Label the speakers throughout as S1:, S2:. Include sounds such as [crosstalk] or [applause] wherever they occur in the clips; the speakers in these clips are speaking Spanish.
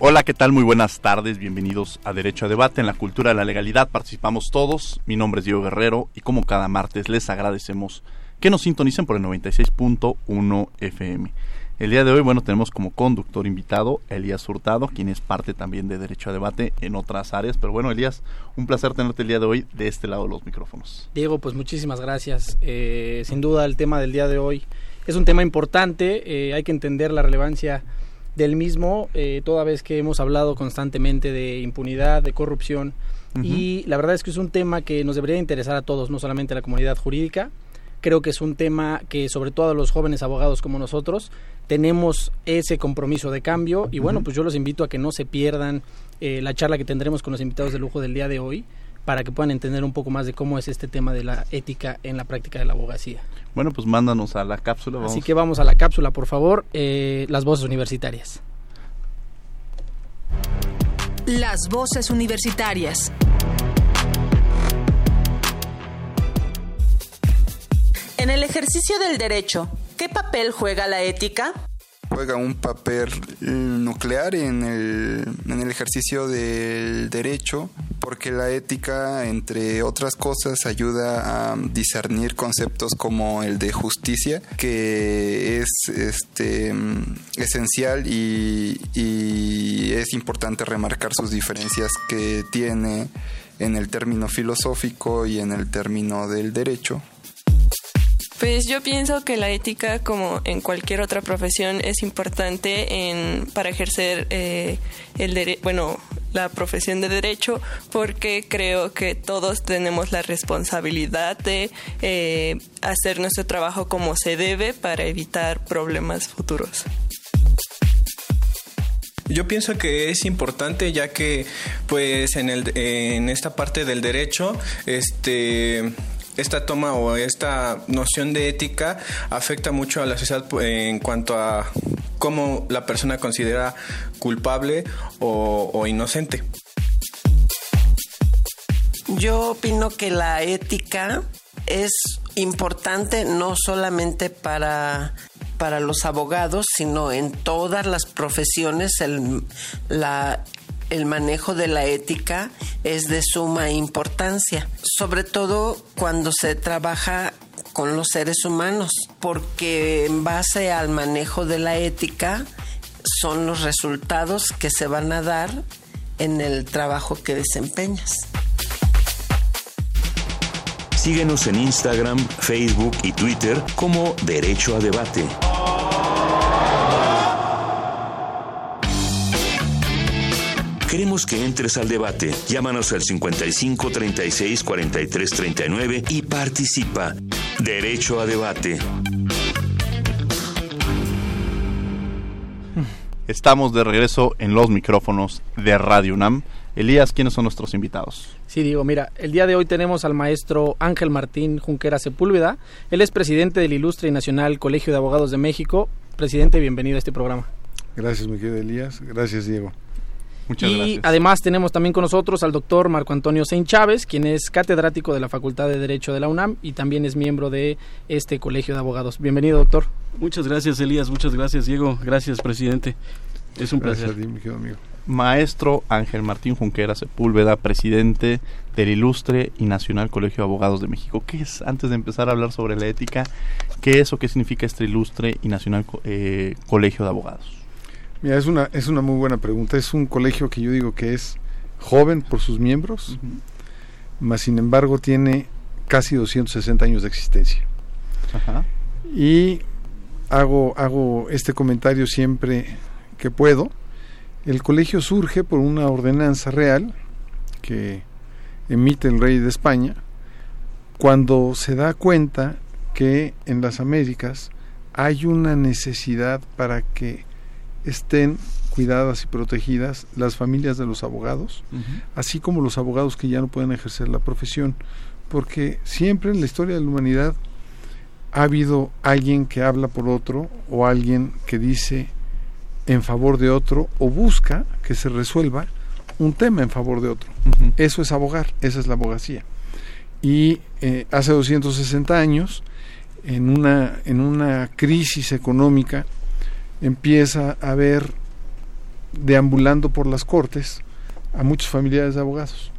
S1: Hola, ¿qué tal? Muy buenas tardes, bienvenidos a Derecho a Debate. En la cultura de la legalidad participamos todos. Mi nombre es Diego Guerrero y como cada martes les agradecemos que nos sintonicen por el 96.1 FM. El día de hoy, bueno, tenemos como conductor invitado Elías Hurtado, quien es parte también de Derecho a Debate en otras áreas. Pero bueno, Elías, un placer tenerte el día de hoy de este lado de los micrófonos.
S2: Diego, pues muchísimas gracias. Eh, sin duda el tema del día de hoy es un tema importante, eh, hay que entender la relevancia del mismo, eh, toda vez que hemos hablado constantemente de impunidad, de corrupción, y la verdad es que es un tema que nos debería interesar a todos, no solamente a la comunidad jurídica. Creo que es un tema que sobre todo a los jóvenes abogados como nosotros tenemos ese compromiso de cambio. Y bueno, pues yo los invito a que no se pierdan eh, la charla que tendremos con los invitados de lujo del día de hoy para que puedan entender un poco más de cómo es este tema de la ética en la práctica de la abogacía.
S1: Bueno, pues mándanos a la cápsula.
S2: Así que vamos a la cápsula, por favor. Eh, las voces universitarias.
S3: Las voces universitarias. En el ejercicio del derecho, ¿qué papel juega la ética?
S4: Juega un papel nuclear en el, en el ejercicio del derecho porque la ética, entre otras cosas, ayuda a discernir conceptos como el de justicia, que es este, esencial y, y es importante remarcar sus diferencias que tiene en el término filosófico y en el término del derecho.
S5: Pues yo pienso que la ética, como en cualquier otra profesión, es importante en, para ejercer eh, el bueno, la profesión de derecho, porque creo que todos tenemos la responsabilidad de eh, hacer nuestro trabajo como se debe para evitar problemas futuros.
S6: Yo pienso que es importante ya que pues en, el, en esta parte del derecho este esta toma o esta noción de ética afecta mucho a la sociedad en cuanto a cómo la persona considera culpable o, inocente.
S7: Yo opino que la ética es importante no solamente para, para los abogados, sino en todas las profesiones. El, la el manejo de la ética es de suma importancia, sobre todo cuando se trabaja con los seres humanos, porque en base al manejo de la ética son los resultados que se van a dar en el trabajo que desempeñas.
S8: Síguenos en Instagram, Facebook y Twitter como Derecho a Debate. Queremos que entres al debate. Llámanos al 55 36 43 39 y participa. Derecho a debate.
S1: Estamos de regreso en los micrófonos de Radio UNAM. Elías, ¿quiénes son nuestros invitados?
S2: Sí, digo, mira, el día de hoy tenemos al maestro Ángel Martín Junquera Sepúlveda. Él es presidente del Ilustre y Nacional Colegio de Abogados de México. Presidente, bienvenido a este programa.
S9: Gracias, mi querido Elías. Gracias, Diego
S2: y además tenemos también con nosotros al doctor Marco Antonio Sein Chávez, quien es catedrático de la Facultad de Derecho de la UNAM y también es miembro de este Colegio de Abogados. Bienvenido, doctor.
S10: Muchas gracias, Elías. Muchas gracias, Diego. Gracias, presidente. Es un placer.
S1: Maestro Ángel Martín Junquera Sepúlveda, presidente del Ilustre y Nacional Colegio de Abogados de México. ¿Qué es, antes de empezar a hablar sobre la ética, qué es o qué significa este Ilustre y Nacional eh, Colegio de Abogados?
S9: Mira, es una, es una muy buena pregunta. Es un colegio que yo digo que es joven por sus miembros, mas sin embargo tiene casi 260 años de existencia. Y hago, hago este comentario siempre que puedo. El colegio surge por una ordenanza real que emite el rey de España cuando se da cuenta que en las Américas hay una necesidad para que estén cuidadas y protegidas las familias de los abogados, así como los abogados que ya no pueden ejercer la profesión, porque siempre en la historia de la humanidad ha habido alguien que habla por otro o alguien que dice en favor de otro o busca que se resuelva un tema en favor de otro. Eso es abogar, esa es la abogacía. Y eh, hace 260 años, en una, en una crisis económica, empieza a haber deambulando por las cortes a muchos familiares de abogados.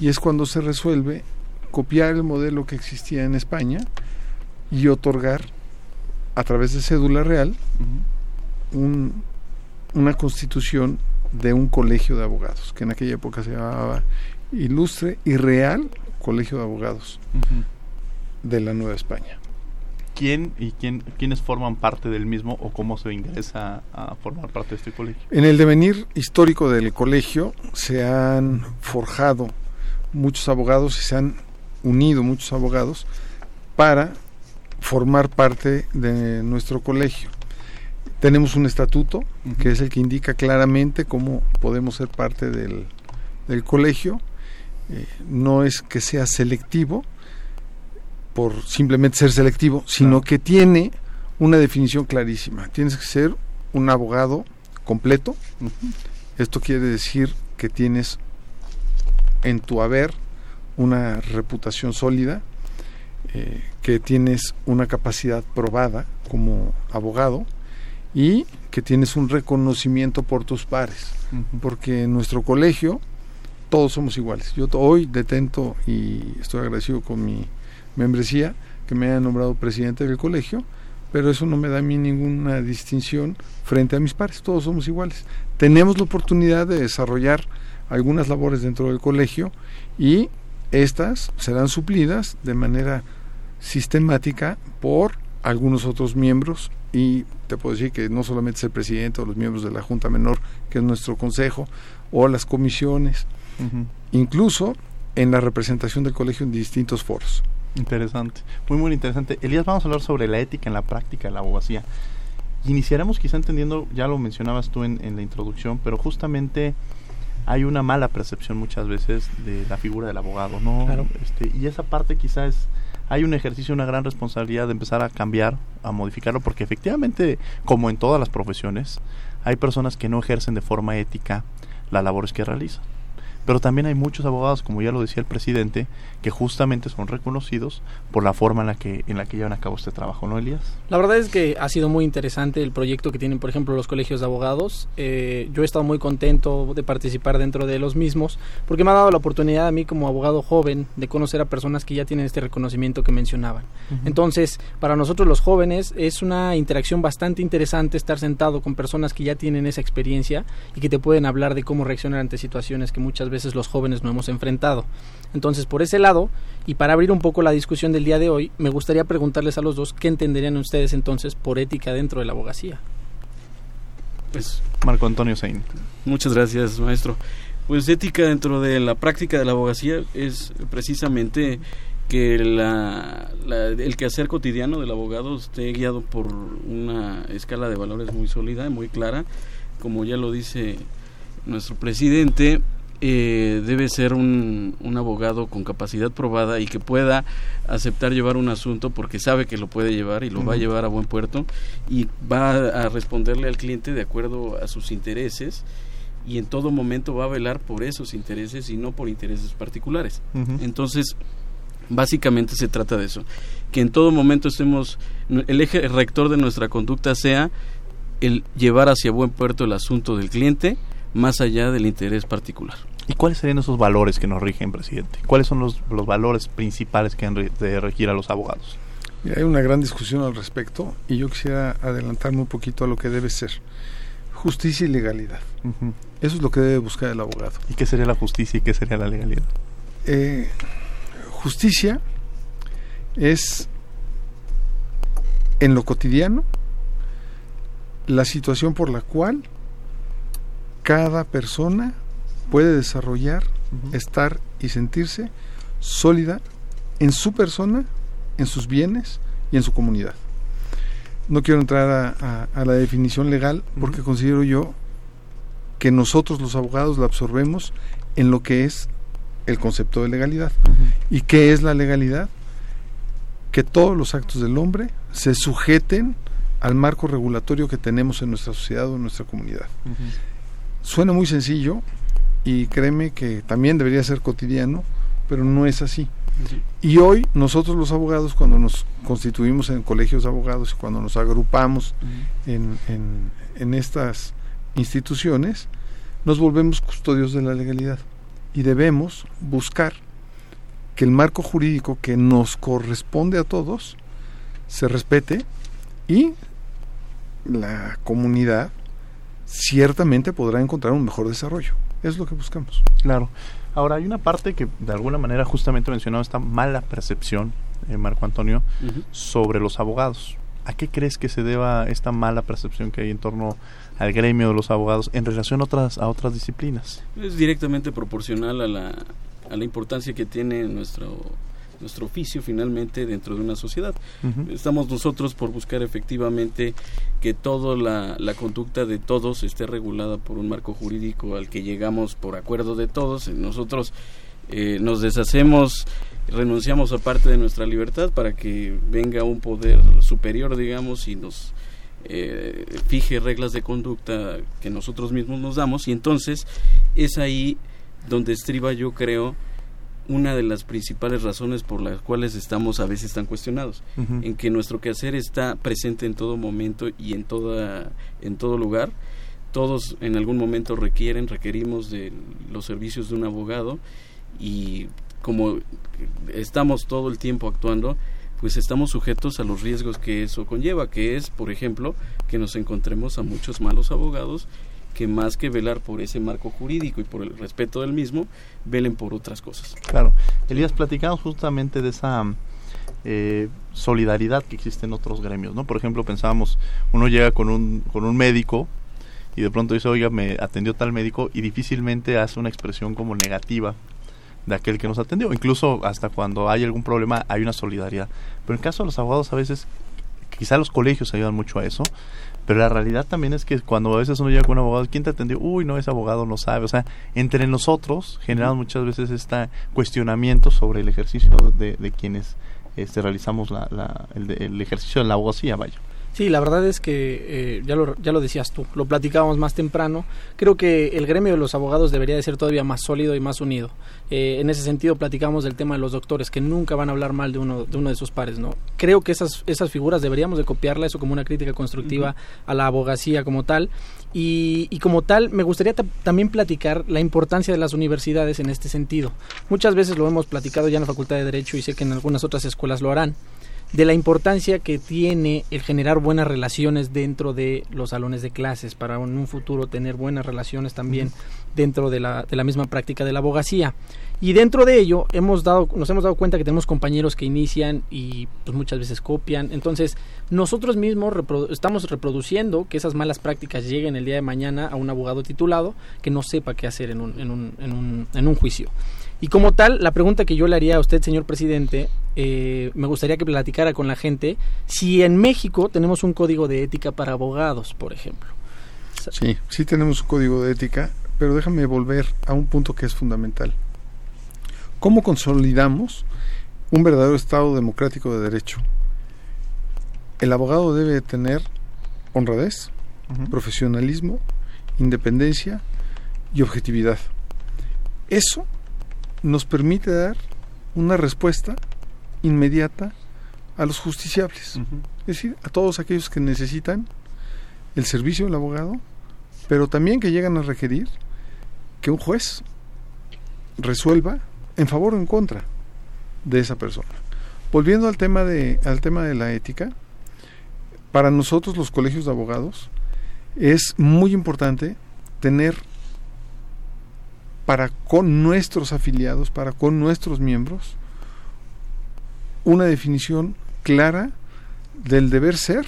S9: Y es cuando se resuelve copiar el modelo que existía en España y otorgar a través de cédula real una constitución de un colegio de abogados, que en aquella época se llamaba Ilustre y Real Colegio de Abogados de la Nueva España.
S1: ¿Quién y quién, quiénes forman parte del mismo o cómo se ingresa a formar parte de este colegio?
S9: En el devenir histórico del colegio se han forjado muchos abogados y se han unido muchos abogados para formar parte de nuestro colegio. Tenemos un estatuto que es el que indica claramente cómo podemos ser parte del, colegio. Eh, no es que sea selectivo por simplemente ser selectivo, sino que tiene una definición clarísima. Tienes que ser un abogado completo. Esto quiere decir que tienes en tu haber una reputación sólida, eh, que tienes una capacidad probada como abogado y que tienes un reconocimiento por tus pares, porque en nuestro colegio todos somos iguales. Yo hoy detento y estoy agradecido con mi membresía que me haya nombrado presidente del colegio, pero eso no me da a mí ninguna distinción frente a mis pares, todos somos iguales. Tenemos la oportunidad de desarrollar algunas labores dentro del colegio y estas serán suplidas de manera sistemática por algunos otros miembros y te puedo decir que no solamente es el presidente o los miembros de la Junta Menor, que es nuestro consejo, o las comisiones, incluso en la representación del colegio en distintos foros.
S1: Interesante, muy muy interesante. Elías, vamos a hablar sobre la ética en la práctica de la abogacía. Iniciaremos quizá entendiendo, ya lo mencionabas tú en, en la introducción, pero justamente hay una mala percepción muchas veces de la figura del abogado, ¿no? Este, y esa parte quizás hay un ejercicio, una gran responsabilidad de empezar a cambiar, a modificarlo, porque efectivamente, como en todas las profesiones, hay personas que no ejercen de forma ética las labores que realizan. Pero también hay muchos abogados, como ya lo decía el presidente, que justamente son reconocidos por la forma en la que en la que llevan a cabo este trabajo, ¿no, Elías?
S2: La verdad es que ha sido muy interesante el proyecto que tienen, por ejemplo, los colegios de abogados. Eh, yo he estado muy contento de participar dentro de los mismos, porque me ha dado la oportunidad a mí como abogado joven de conocer a personas que ya tienen este reconocimiento que mencionaban. Entonces, para nosotros los jóvenes es una interacción bastante interesante estar sentado con personas que ya tienen esa experiencia y que te pueden hablar de cómo reaccionar ante situaciones que muchas veces los jóvenes no hemos enfrentado. Entonces, por ese lado, y para abrir un poco la discusión del día de hoy, me gustaría preguntarles a los dos qué entenderían ustedes entonces por ética dentro de la abogacía.
S1: Pues Marco Antonio Sein.
S10: Muchas gracias, maestro. Pues ética dentro de la práctica de la abogacía es precisamente que la, el quehacer cotidiano del abogado esté guiado por una escala de valores muy sólida, muy clara, como ya lo dice nuestro presidente, eh, debe ser un, un, abogado con capacidad probada y que pueda aceptar llevar un asunto porque sabe que lo puede llevar y lo va a llevar a buen puerto y va a responderle al cliente de acuerdo a sus intereses y en todo momento va a velar por esos intereses y no por intereses particulares. Entonces, básicamente se trata de eso, que en todo momento estemos, el eje rector de nuestra conducta sea el llevar hacia buen puerto el asunto del cliente más allá del interés particular.
S1: ¿Y cuáles serían esos valores que nos rigen, presidente? ¿Cuáles son los, los valores principales que han de regir a los abogados?
S9: hay una gran discusión al respecto y yo quisiera adelantarme un poquito a lo que debe ser. Justicia y legalidad. Eso es lo que debe buscar el abogado.
S1: ¿Y qué sería la justicia y qué sería la legalidad?
S9: Eh, justicia es en lo cotidiano la situación por la cual cada persona puede desarrollar, estar y sentirse sólida en su persona, en sus bienes y en su comunidad. No quiero entrar a, la definición legal porque considero yo que nosotros los abogados la absorbemos en lo que es el concepto de legalidad. ¿Y qué es la legalidad? Que todos los actos del hombre se sujeten al marco regulatorio que tenemos en nuestra sociedad o en nuestra comunidad. Suena muy sencillo y créeme que también debería ser cotidiano, pero no es así. Y hoy nosotros los abogados, cuando nos constituimos en colegios de abogados y cuando nos agrupamos en, en estas instituciones, nos volvemos custodios de la legalidad y debemos buscar que el marco jurídico que nos corresponde a todos se respete y la comunidad ciertamente podrá encontrar un mejor desarrollo. Es lo que buscamos.
S1: Claro. Ahora, hay una parte que de alguna manera justamente mencionado esta mala percepción, eh, Marco Antonio, sobre los abogados. ¿A qué crees que se deba esta mala percepción que hay en torno al gremio de los abogados en relación a otras, a otras disciplinas?
S10: Es directamente proporcional a la, a la importancia que tiene nuestro nuestro oficio finalmente dentro de una sociedad. Estamos nosotros por buscar efectivamente que toda la, la, conducta de todos esté regulada por un marco jurídico al que llegamos por acuerdo de todos. Nosotros eh, nos deshacemos, renunciamos a parte de nuestra libertad para que venga un poder superior, digamos, y nos eh, fije reglas de conducta que nosotros mismos nos damos y entonces es ahí donde estriba yo creo una de las principales razones por las cuales estamos a veces tan cuestionados en que nuestro quehacer está presente en todo momento y en toda en todo lugar. Todos en algún momento requieren requerimos de los servicios de un abogado y como estamos todo el tiempo actuando pues estamos sujetos a los riesgos que eso conlleva, que es, por ejemplo, que nos encontremos a muchos malos abogados que más que velar por ese marco jurídico y por el respeto del mismo, velen por otras cosas.
S1: Claro. Elías, platicamos justamente de esa eh, solidaridad que existe en otros gremios, ¿no? Por ejemplo, pensábamos, uno llega con un, con un médico y de pronto dice, oiga, me atendió tal médico y difícilmente hace una expresión como negativa de aquel que nos atendió. Incluso hasta cuando hay algún problema hay una solidaridad. Pero en el caso de los abogados a veces, quizá los colegios ayudan mucho a eso, pero la realidad también es que cuando a veces uno llega con un abogado, ¿quién te atendió? Uy, no, ese abogado no sabe. O sea, entre nosotros generamos muchas veces este cuestionamiento sobre el ejercicio de, de quienes este, realizamos la, el, el ejercicio de la abogacía, vaya.
S2: Sí, la verdad es que eh, ya, lo, ya lo decías tú, lo platicábamos más temprano. Creo que el gremio de los abogados debería de ser todavía más sólido y más unido. Eh, en ese sentido, platicamos del tema de los doctores, que nunca van a hablar mal de uno de, uno de sus pares. ¿no? Creo que esas, esas figuras deberíamos de copiarla, eso como una crítica constructiva a la abogacía como tal. Y, y como tal, me gustaría también platicar la importancia de las universidades en este sentido. Muchas veces lo hemos platicado ya en la Facultad de Derecho y sé que en algunas otras escuelas lo harán de la importancia que tiene el generar buenas relaciones dentro de los salones de clases para en un futuro tener buenas relaciones también dentro de la, de la misma práctica de la abogacía. Y dentro de ello hemos dado, nos hemos dado cuenta que tenemos compañeros que inician y pues muchas veces copian. Entonces, nosotros mismos estamos reproduciendo que esas malas prácticas lleguen el día de mañana a un abogado titulado que no sepa qué hacer en un, en un, en un, en un juicio. Y como tal, la pregunta que yo le haría a usted, señor presidente, eh, me gustaría que platicara con la gente si en México tenemos un código de ética para abogados, por ejemplo.
S9: Sí, sí tenemos un código de ética, pero déjame volver a un punto que es fundamental. ¿Cómo consolidamos un verdadero Estado democrático de derecho? El abogado debe tener honradez, profesionalismo, independencia y objetividad. Eso nos permite dar una respuesta inmediata a los justiciables, es decir, a todos aquellos que necesitan el servicio del abogado, pero también que llegan a requerir que un juez resuelva en favor o en contra de esa persona. Volviendo al tema de al tema de la ética, para nosotros los colegios de abogados es muy importante tener para con nuestros afiliados, para con nuestros miembros, una definición clara del deber ser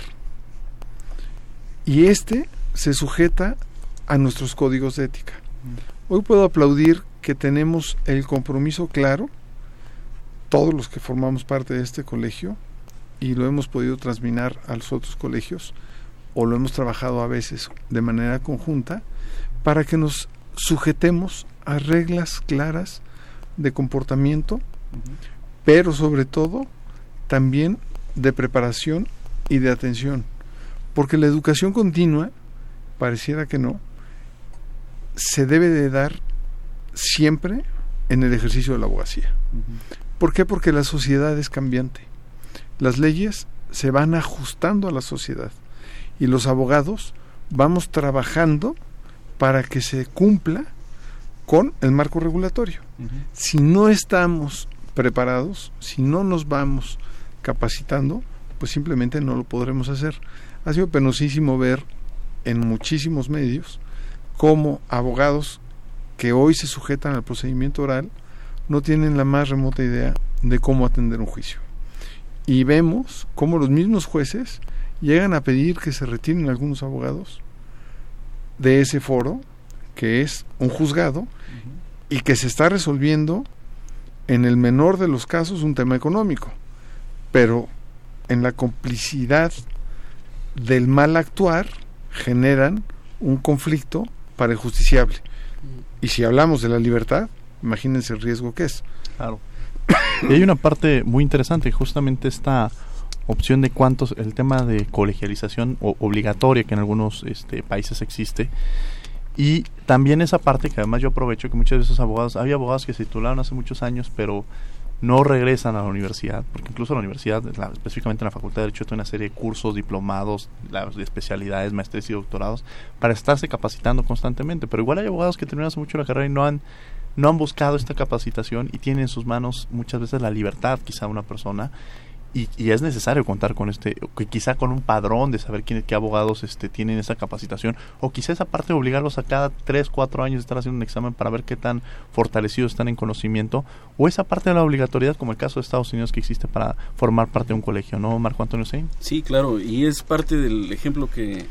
S9: y este se sujeta a nuestros códigos de ética. Hoy puedo aplaudir que tenemos el compromiso claro, todos los que formamos parte de este colegio, y lo hemos podido transminar a los otros colegios, o lo hemos trabajado a veces de manera conjunta, para que nos sujetemos a reglas claras de comportamiento, pero sobre todo también de preparación y de atención, porque la educación continua, pareciera que no, se debe de dar siempre en el ejercicio de la abogacía. ¿Por qué? Porque la sociedad es cambiante. Las leyes se van ajustando a la sociedad y los abogados vamos trabajando para que se cumpla con el marco regulatorio. Si no estamos preparados, si no nos vamos capacitando, pues simplemente no lo podremos hacer. Ha sido penosísimo ver en muchísimos medios cómo abogados que hoy se sujetan al procedimiento oral no tienen la más remota idea de cómo atender un juicio. Y vemos cómo los mismos jueces llegan a pedir que se retiren algunos abogados de ese foro, que es un juzgado, y que se está resolviendo en el menor de los casos un tema económico, pero en la complicidad del mal actuar generan un conflicto para el justiciable. Y si hablamos de la libertad, imagínense el riesgo que es.
S1: Claro. Y hay una parte muy interesante, justamente esta opción de cuántos, el tema de colegialización obligatoria que en algunos este, países existe. Y también esa parte que además yo aprovecho que muchos de esos abogados, había abogados que se titularon hace muchos años, pero no regresan a la universidad, porque incluso la universidad, específicamente en la Facultad de Derecho, tiene una serie de cursos, diplomados, de especialidades, maestrías y doctorados, para estarse capacitando constantemente. Pero igual hay abogados que terminan hace mucho la carrera y no han, no han buscado esta capacitación y tienen en sus manos muchas veces la libertad, quizá una persona, y, es necesario contar con este, quizá con un padrón de saber quién, qué abogados este, tienen esa capacitación, o quizá esa parte de obligarlos a cada 3, 4 años estar haciendo un examen para ver qué tan fortalecidos están en conocimiento, o esa parte de la obligatoriedad, como el caso de Estados Unidos que existe para formar parte de un colegio, ¿no, Marco Antonio Sein?
S10: Sí, claro, y es parte del ejemplo que,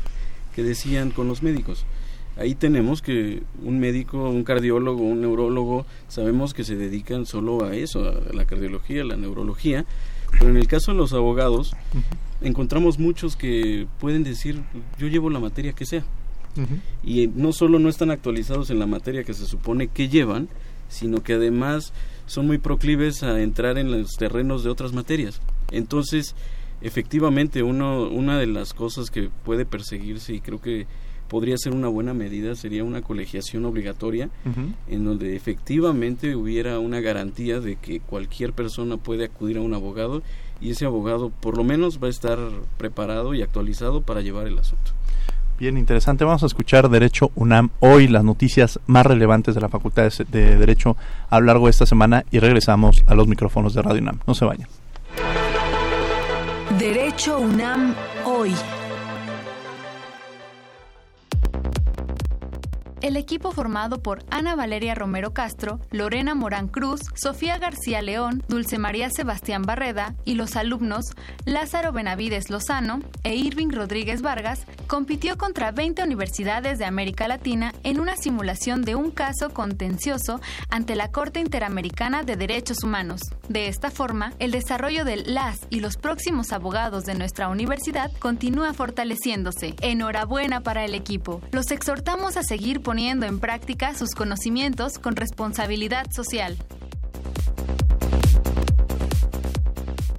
S10: que decían con los médicos ahí tenemos que un médico, un cardiólogo, un neurólogo, sabemos que se dedican solo a eso, a la cardiología, a la neurología, pero en el caso de los abogados, encontramos muchos que pueden decir, yo llevo la materia que sea. Y no solo no están actualizados en la materia que se supone que llevan, sino que además son muy proclives a entrar en los terrenos de otras materias. Entonces, efectivamente, uno, una de las cosas que puede perseguirse, y creo que podría ser una buena medida, sería una colegiación obligatoria, en donde efectivamente hubiera una garantía de que cualquier persona puede acudir a un abogado y ese abogado por lo menos va a estar preparado y actualizado para llevar el asunto.
S1: Bien, interesante. Vamos a escuchar Derecho UNAM hoy, las noticias más relevantes de la Facultad de Derecho a lo largo de esta semana y regresamos a los micrófonos de Radio UNAM. No se vayan.
S3: Derecho UNAM hoy.
S11: El equipo formado por Ana Valeria Romero Castro, Lorena Morán Cruz, Sofía García León, Dulce María Sebastián Barreda y los alumnos Lázaro Benavides Lozano e Irving Rodríguez Vargas compitió contra 20 universidades de América Latina en una simulación de un caso contencioso ante la Corte Interamericana de Derechos Humanos. De esta forma, el desarrollo de las y los próximos abogados de nuestra universidad continúa fortaleciéndose. Enhorabuena para el equipo. Los exhortamos a seguir poniendo poniendo en práctica sus conocimientos con responsabilidad social.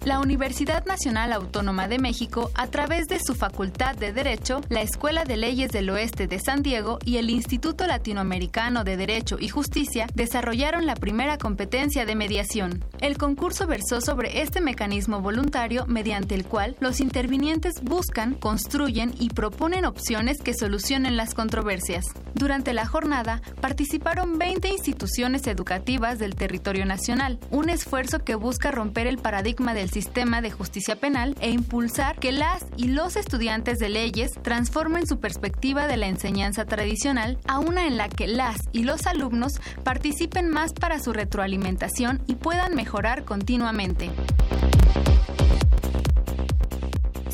S11: La Universidad Nacional Autónoma de México, a través de su Facultad de Derecho, la Escuela de Leyes del Oeste de San Diego y el Instituto Latinoamericano de Derecho y Justicia, desarrollaron la primera competencia de mediación. El concurso versó sobre este mecanismo voluntario mediante el cual los intervinientes buscan, construyen y proponen opciones que solucionen las controversias. Durante la jornada participaron 20 instituciones educativas del territorio nacional, un esfuerzo que busca romper el paradigma del sistema de justicia penal e impulsar que las y los estudiantes de leyes transformen su perspectiva de la enseñanza tradicional a una en la que las y los alumnos participen más para su retroalimentación y puedan mejorar continuamente.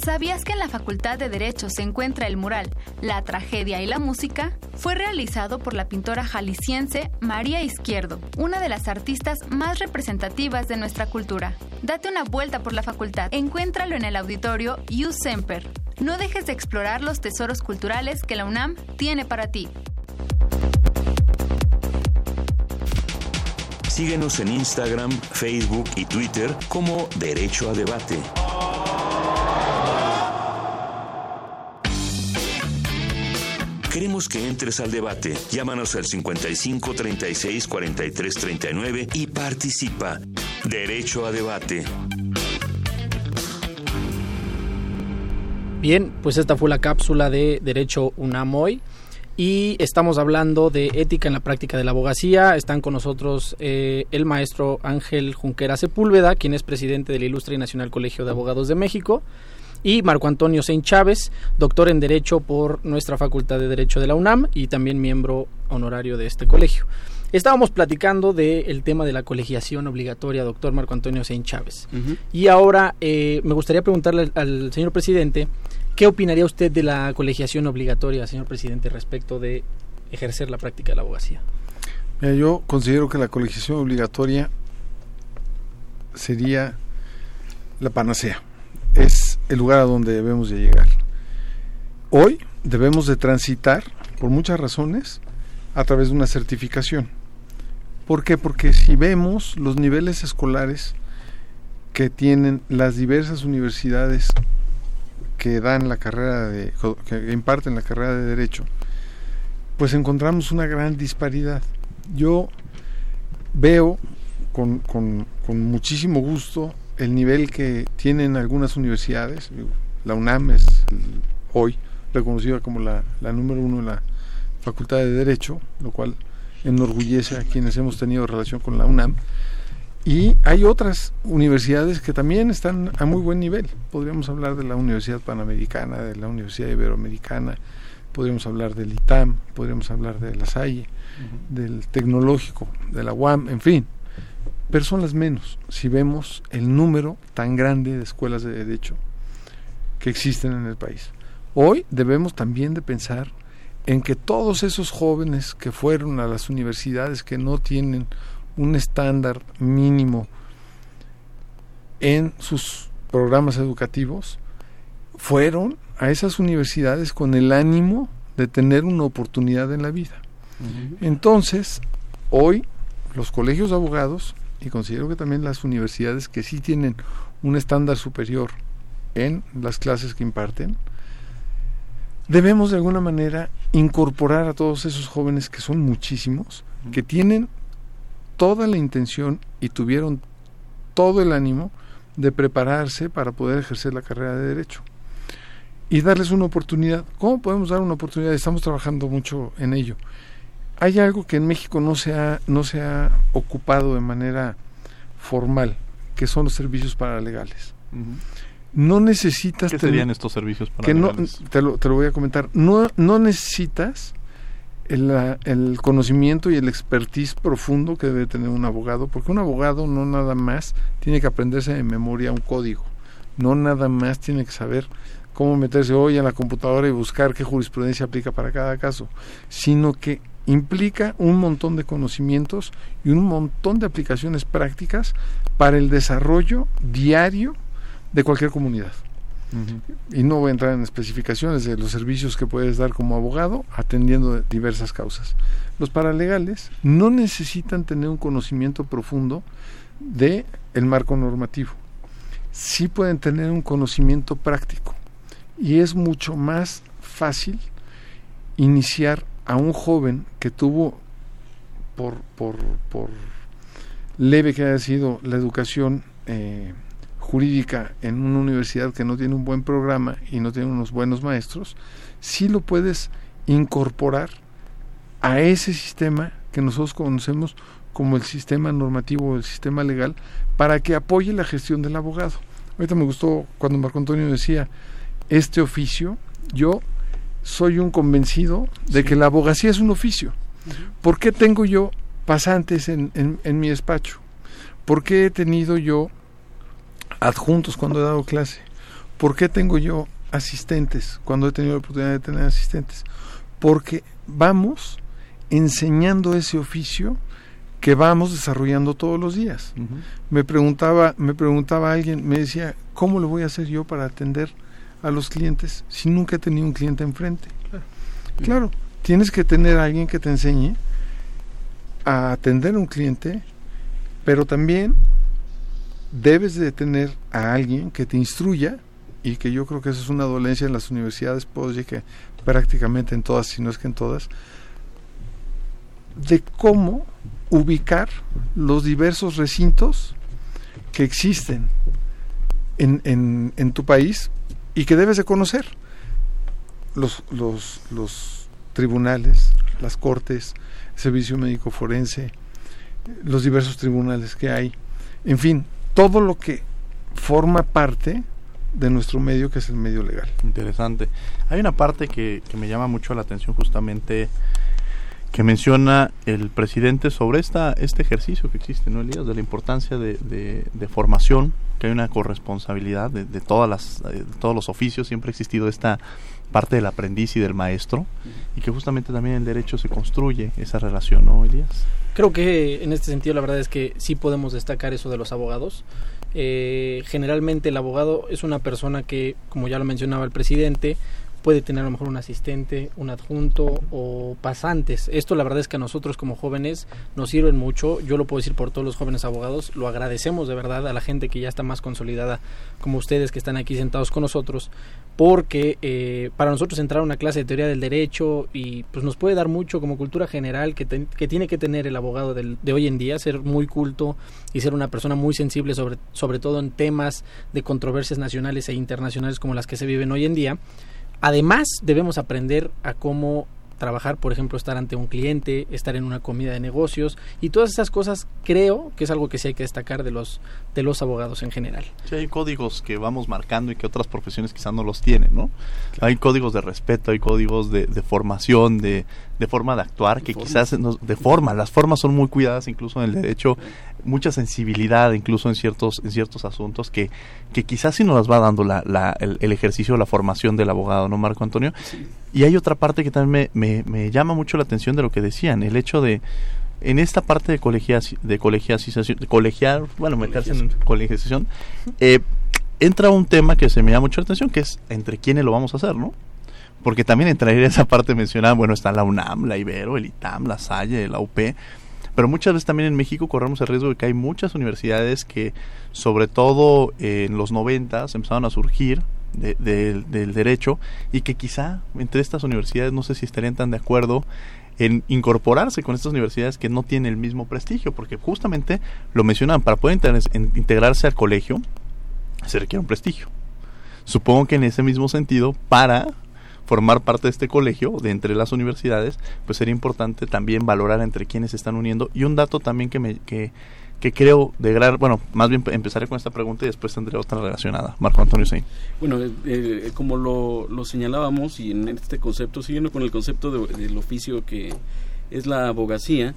S11: ¿Sabías que en la Facultad de Derecho se encuentra el mural La tragedia y la música? Fue realizado por la pintora jalisciense María Izquierdo, una de las artistas más representativas de nuestra cultura. Date una vuelta por la facultad, encuéntralo en el auditorio U Semper. No dejes de explorar los tesoros culturales que la UNAM tiene para ti.
S8: Síguenos en Instagram, Facebook y Twitter como Derecho a Debate. Queremos que entres al debate. Llámanos al 55 36 43 39 y participa. Derecho a debate.
S2: Bien, pues esta fue la cápsula de Derecho UNAMOY y estamos hablando de ética en la práctica de la abogacía. Están con nosotros eh, el maestro Ángel Junquera Sepúlveda, quien es presidente del Ilustre y Nacional Colegio de Abogados de México y Marco Antonio Sein Chávez, doctor en Derecho por nuestra Facultad de Derecho de la UNAM y también miembro honorario de este colegio. Estábamos platicando del tema de la colegiación obligatoria, doctor Marco Antonio Sein Chávez. Y ahora eh, me gustaría preguntarle al, señor presidente, ¿qué opinaría usted de la colegiación obligatoria, señor presidente, respecto de ejercer la práctica de la abogacía?
S9: yo considero que la colegiación obligatoria sería la panacea. Es el lugar a donde debemos de llegar. Hoy debemos de transitar, por muchas razones, a través de una certificación. ¿Por qué? Porque si vemos los niveles escolares que tienen las diversas universidades que dan la carrera de, que imparten la carrera de derecho, pues encontramos una gran disparidad. Yo veo con, con, con muchísimo gusto el nivel que tienen algunas universidades, la UNAM es hoy reconocida como la, número uno en la Facultad de Derecho, lo cual enorgullece a quienes hemos tenido relación con la UNAM. Y hay otras universidades que también están a muy buen nivel. Podríamos hablar de la Universidad Panamericana, de la Universidad Iberoamericana, podríamos hablar del ITAM, podríamos hablar de la Salle, del Tecnológico, de la UAM, en fin, pero son las menos si vemos el número tan grande de escuelas de derecho que existen en el país. Hoy debemos también de pensar en que todos esos jóvenes que fueron a las universidades que no tienen un estándar mínimo en sus programas educativos fueron a esas universidades con el ánimo de tener una oportunidad en la vida. Entonces, hoy los colegios de abogados y considero que también las universidades que sí tienen un estándar superior en las clases que imparten, debemos de alguna manera incorporar a todos esos jóvenes que son muchísimos, que tienen toda la intención y tuvieron todo el ánimo de prepararse para poder ejercer la carrera de derecho y darles una oportunidad. ¿Cómo podemos dar una oportunidad? Estamos trabajando mucho en ello hay algo que en México no se ha, no se ha ocupado de manera formal, que son los servicios paralegales. No necesitas...
S1: ¿Qué serían estos servicios paralegales?
S9: Que no, te, lo, te lo voy a comentar. No, no necesitas el, el, conocimiento y el expertise profundo que debe tener un abogado, porque un abogado no nada más tiene que aprenderse de memoria un código, no nada más tiene que saber cómo meterse hoy en la computadora y buscar qué jurisprudencia aplica para cada caso, sino que implica un montón de conocimientos y un montón de aplicaciones prácticas para el desarrollo diario de cualquier comunidad. Y no voy a entrar en especificaciones de los servicios que puedes dar como abogado atendiendo diversas causas. Los paralegales no necesitan tener un conocimiento profundo de el marco normativo. Sí pueden tener un conocimiento práctico y es mucho más fácil iniciar a un joven que tuvo por, por, por leve que haya sido la educación eh, jurídica en una universidad que no tiene un buen programa y no tiene unos buenos maestros, sí lo puedes incorporar a ese sistema que nosotros conocemos como el sistema normativo o el sistema legal para que apoye la gestión del abogado. Ahorita me gustó cuando Marco Antonio decía, este oficio, yo soy un convencido de que la abogacía es un oficio. ¿Por qué tengo yo pasantes en, en, mi despacho? ¿Por qué he tenido yo adjuntos cuando he dado clase? ¿Por qué tengo yo asistentes cuando he tenido la oportunidad de tener asistentes? Porque vamos enseñando ese oficio que vamos desarrollando todos los días. Me preguntaba, me preguntaba alguien, me decía, ¿cómo lo voy a hacer yo para atender a los clientes si nunca he tenido un cliente enfrente? Claro, tienes que tener a alguien que te enseñe a atender a un cliente, pero también debes de tener a alguien que te instruya y que yo creo que esa es una dolencia en las universidades, puedo decir que prácticamente en todas, si no es que en todas, de cómo ubicar los diversos recintos que existen en, en, en tu país y que debes de conocer. Los, los, los tribunales, las cortes, el servicio médico forense, los diversos tribunales que hay, en fin, todo lo que forma parte de nuestro medio que es el medio legal.
S1: Interesante. Hay una parte que, que me llama mucho la atención justamente que menciona el presidente sobre esta este ejercicio que existe, ¿no, Elías? De la importancia de, de, formación, que hay una corresponsabilidad de, de todas las, de todos los oficios, siempre ha existido esta parte del aprendiz y del maestro, y que justamente también el derecho se construye esa relación, ¿no, Elías?
S2: Creo que en este sentido la verdad es que sí podemos destacar eso de los abogados. Eh, generalmente el abogado es una persona que, como ya lo mencionaba el presidente, puede tener a lo mejor un asistente, un adjunto o pasantes. Esto la verdad es que a nosotros como jóvenes nos sirven mucho. Yo lo puedo decir por todos los jóvenes abogados. Lo agradecemos de verdad a la gente que ya está más consolidada como ustedes que están aquí sentados con nosotros. Porque eh, para nosotros entrar a una clase de teoría del derecho y pues nos puede dar mucho como cultura general que, que tiene que tener el abogado de hoy en día, ser muy culto y ser una persona muy sensible sobre, sobre todo en temas de controversias nacionales e internacionales como las que se viven hoy en día. Además, debemos aprender a cómo trabajar, por ejemplo, estar ante un cliente, estar en una comida de negocios y todas esas cosas creo que es algo que sí hay que destacar de los de los abogados en general.
S1: Sí, hay códigos que vamos marcando y que otras profesiones quizás no los tienen, ¿no? Hay códigos de respeto, hay códigos de, formación, de, de, forma de actuar, que quizás de forma, las formas son muy cuidadas incluso en el derecho, mucha sensibilidad incluso en ciertos en ciertos asuntos que, que quizás sí nos las va dando la, la, el, el, ejercicio, la formación del abogado, ¿no, Marco Antonio? Y hay otra parte que también me, me, llama mucho la atención de lo que decían, el hecho de, en esta parte de colegiación, de colegiación, de colegiar, bueno, meterse en colegiación, eh, entra un tema que se me llama mucho la atención, que es entre quiénes lo vamos a hacer, ¿no? Porque también entraría esa parte mencionada, bueno, está la UNAM, la Ibero, el ITAM, la Salle, la UP, pero muchas veces también en México corremos el riesgo de que hay muchas universidades que, sobre todo en los noventas, empezaron a surgir del derecho y que quizá entre estas universidades no sé si estarían tan de acuerdo en incorporarse con estas universidades que no tienen el mismo prestigio, porque justamente lo mencionaban, para poder integrarse al colegio se requiere un prestigio. Supongo que en ese mismo sentido, para formar parte de este colegio, de entre las universidades, pues sería importante también valorar entre quienes se están uniendo. Y un dato también que me, que, que creo de gran, bueno, más bien empezaré con esta pregunta y después tendré otra relacionada. Marco Antonio Sein.
S10: Bueno, eh, eh, como lo, lo, señalábamos y en este concepto, siguiendo con el concepto del oficio que es la abogacía,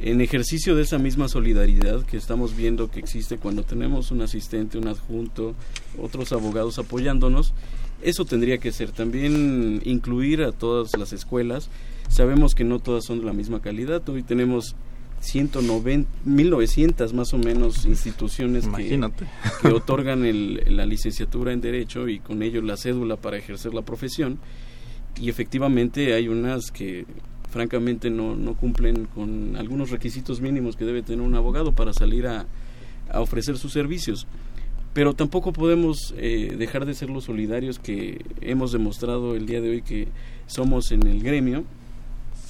S10: en ejercicio de esa misma solidaridad que estamos viendo que existe cuando tenemos un asistente, un adjunto, otros abogados apoyándonos, eso tendría que ser también incluir a todas las escuelas. Sabemos que no todas son de la misma calidad. Hoy tenemos 190, 1900 más o menos instituciones que, que, otorgan el, la licenciatura en Derecho y con ello la cédula para ejercer la profesión. Y efectivamente hay unas que francamente no, no cumplen con algunos requisitos mínimos que debe tener un abogado para salir a, a ofrecer sus servicios. Pero tampoco podemos eh, dejar de ser los solidarios que hemos demostrado el día de hoy que somos en el gremio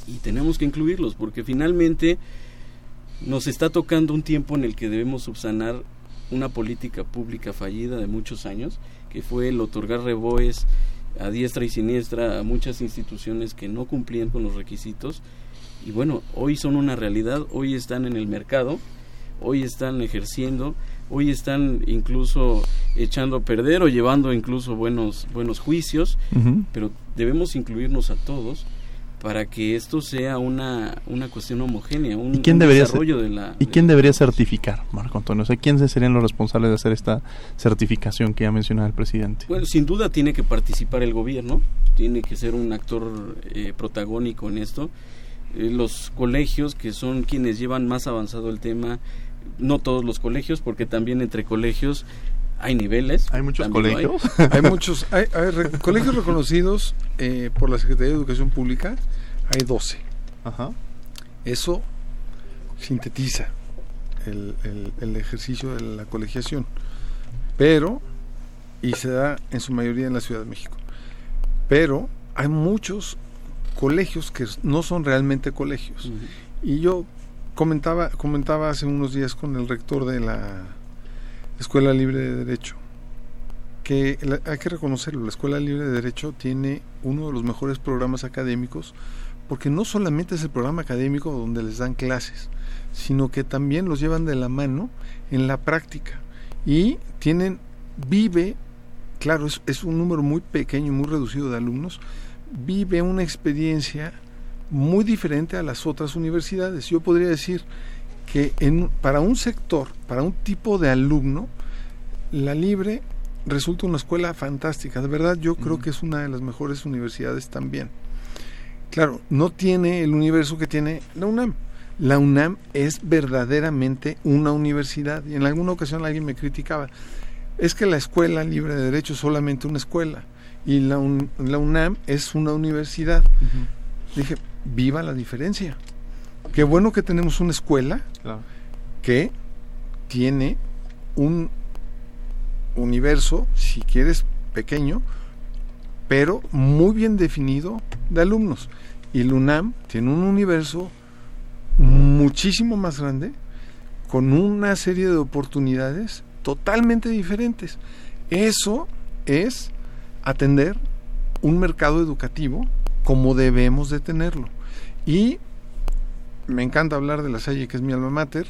S10: y tenemos que incluirlos porque finalmente nos está tocando un tiempo en el que debemos subsanar una política pública fallida de muchos años, que fue el otorgar reboes a diestra y siniestra a muchas instituciones que no cumplían con los requisitos. Y bueno, hoy son una realidad, hoy están en el mercado, hoy están ejerciendo, hoy están incluso echando a perder o llevando incluso buenos, buenos juicios, pero debemos incluirnos a todos para que esto sea una, una cuestión homogénea, un,
S1: ¿Y quién debería
S10: desarrollo de la...
S1: ¿Y quién debería certificar, Marco Antonio? O sea, ¿quiénes serían los responsables de hacer esta certificación que ya mencionaba el presidente?
S10: Bueno, sin duda tiene que participar el gobierno, tiene que ser un actor eh, protagónico en esto. Eh, los colegios, que son quienes llevan más avanzado el tema, no todos los colegios, porque también entre colegios hay niveles.
S1: Hay muchos colegios. [laughs]
S9: Hay, muchos. Hay, colegios reconocidos eh, por la Secretaría de Educación Pública. Hay 12.
S1: Ajá.
S9: Eso sintetiza el, el, ejercicio de la colegiación. Pero, y se da en su mayoría en la Ciudad de México. Pero hay muchos colegios que no son realmente colegios. Y yo comentaba, comentaba hace unos días con el rector de la Escuela Libre de Derecho, que hay que reconocerlo, la Escuela Libre de Derecho tiene uno de los mejores programas académicos, porque no solamente es el programa académico donde les dan clases, sino que también los llevan de la mano en la práctica y tienen, vive, claro, es, es un número muy pequeño, muy reducido de alumnos, vive una experiencia muy diferente a las otras universidades. Yo podría decir que en, para un sector, para un tipo de alumno, la Libre resulta una escuela fantástica. De verdad, yo creo que es una de las mejores universidades también. Claro, no tiene el universo que tiene la UNAM. La UNAM es verdaderamente una universidad. Y en alguna ocasión alguien me criticaba. Es que la Escuela Libre de Derecho es solamente una escuela. Y la, la UNAM es una universidad. Dije, viva la diferencia. Qué bueno que tenemos una escuela que tiene un universo, si quieres, pequeño, pero muy bien definido de alumnos. Y el UNAM tiene un universo muchísimo más grande, con una serie de oportunidades totalmente diferentes. Eso es atender un mercado educativo como debemos de tenerlo. Y me encanta hablar de la Salle, que es mi alma mater,